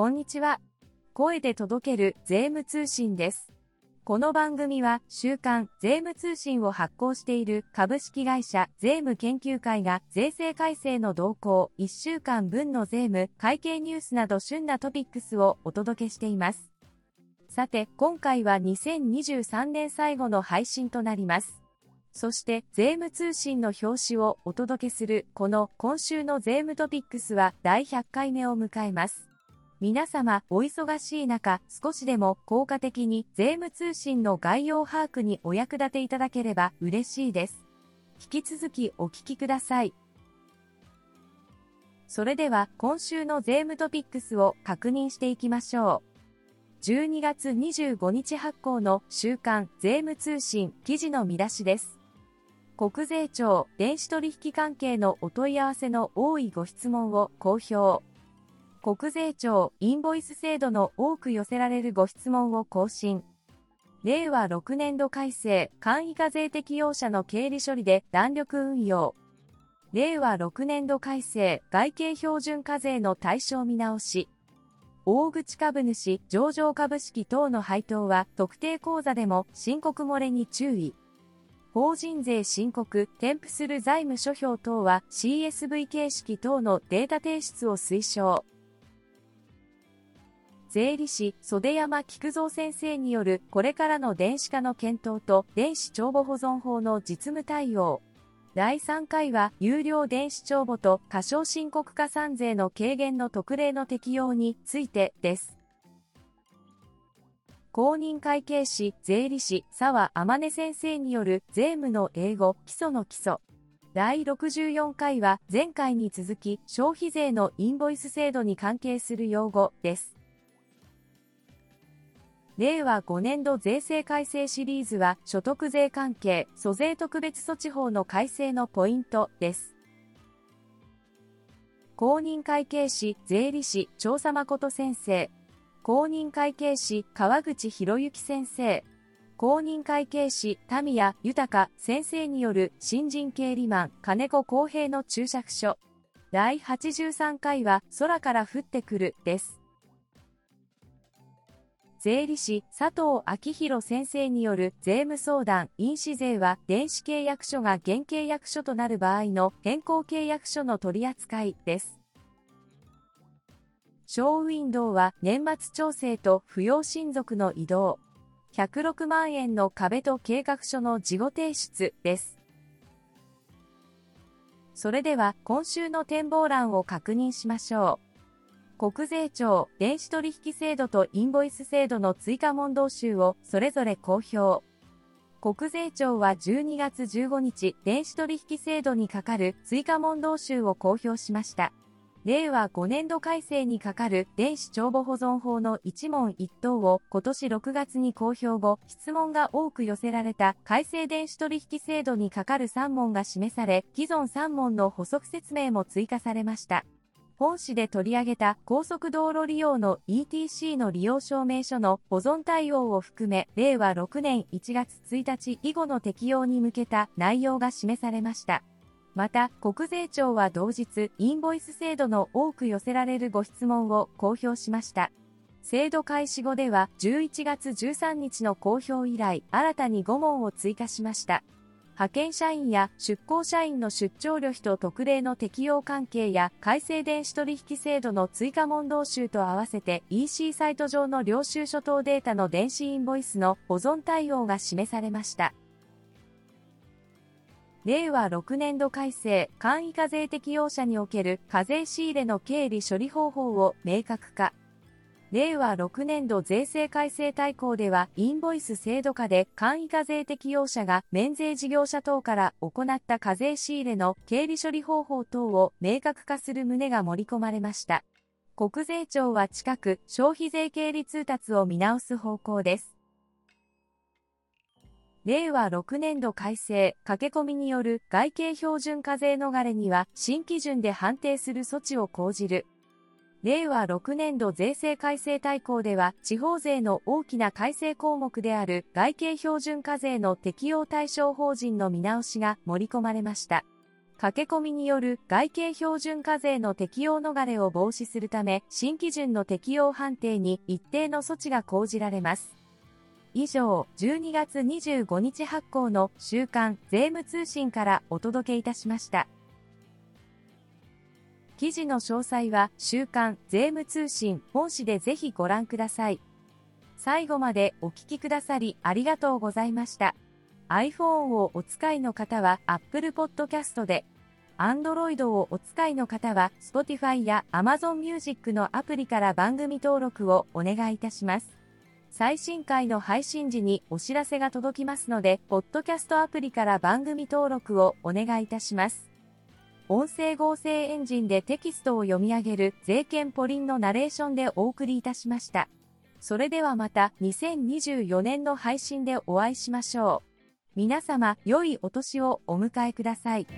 こんにちは。声で届ける税務通信です。この番組は週刊税務通信を発行している株式会社税務研究会が税制改正の動向1週間分の税務会計ニュースなど旬なトピックスをお届けしています。さて、今回は2023年最後の配信となります。そして税務通信の表紙をお届けするこの今週の税務トピックスは第100回目を迎えます。皆様お忙しい中少しでも効果的に税務通信の概要把握にお役立ていただければ嬉しいです。引き続きお聞きください。それでは今週の税務トピックスを確認していきましょう。12月25日発行の週刊税務通信記事の見出しです。国税庁電子取引関係のお問い合わせの多いご質問を公表。国税庁インボイス制度の多く寄せられるご質問を更新。令和6年度改正簡易課税適用者の経理処理で弾力運用。令和6年度改正外形標準課税の対象見直し。大口株主上場株式等の配当は特定口座でも申告漏れに注意。法人税申告、添付する財務諸表等は CSV 形式等のデータ提出を推奨。税理士、袖山菊蔵先生によるこれからの電子化の検討と電子帳簿保存法の実務対応。第3回は有料電子帳簿と過少申告加算税の軽減の特例の適用についてです。公認会計士、税理士、沢天音先生による税務の英語、基礎の基礎。第64回は前回に続き消費税のインボイス制度に関係する用語です。令和5年度税制改正シリーズは所得税関係、租税特別措置法の改正のポイントです。公認会計士、税理士、調査誠先生、公認会計士川口博之先生、公認会計士田宮豊先生による新人経理マン金子公平の注釈書。第83回は空から降ってくるです。税理士佐藤昭弘先生による税務相談印紙税は電子契約書が現契約書となる場合の変更契約書の取り扱いです。ショーウィンドウは年末調整と扶養親族の移動。106万円の壁と計画書の事後提出です。それでは今週の展望欄を確認しましょう。国税庁電子取引制度とインボイス制度の追加問答集をそれぞれ公表。国税庁は12月15日、電子取引制度にかかる追加問答集を公表しました。令和5年度改正にかかる電子帳簿保存法の一問一答を今年6月に公表後、質問が多く寄せられた改正電子取引制度にかかる3問が示され、既存3問の補足説明も追加されました。本誌で取り上げた高速道路利用の ETC の利用証明書の保存対応を含め、令和6年1月1日以後の適用に向けた内容が示されました。また、国税庁は同日、インボイス制度の多く寄せられるご質問を公表しました。制度開始後では、11月13日の公表以来、新たに5問を追加しました。派遣社員や出向社員の出張旅費と特例の適用関係や改正電子取引制度の追加問答集と合わせて EC サイト上の領収書等データの電子インボイスの保存対応が示されました。令和6年度改正簡易課税適用者における課税仕入れの経理処理方法を明確化。令和6年度税制改正大綱では、インボイス制度下で簡易課税適用者が免税事業者等から行った課税仕入れの経理処理方法等を明確化する旨が盛り込まれました。国税庁は近く消費税経理通達を見直す方向です。令和6年度改正、駆け込みによる外形標準課税逃れには新基準で判定する措置を講じる。令和6年度税制改正大綱では、地方税の大きな改正項目である外形標準課税の適用対象法人の見直しが盛り込まれました。駆け込みによる外形標準課税の適用逃れを防止するため、新基準の適用判定に一定の措置が講じられます。以上、12月25日発行の週刊税務通信からお届けいたしました。記事の詳細は週刊税務通信本誌でぜひご覧ください。最後までお聞きくださりありがとうございました。iPhone をお使いの方は Apple Podcast で、Android をお使いの方は Spotify や Amazon Music のアプリから番組登録をお願いいたします。最新回の配信時にお知らせが届きますので、ポッドキャストアプリから番組登録をお願いいたします。音声合成エンジンでテキストを読み上げる税券ポリンのナレーションでお送りいたしました。それではまた2024年の配信でお会いしましょう。皆様、良いお年をお迎えください。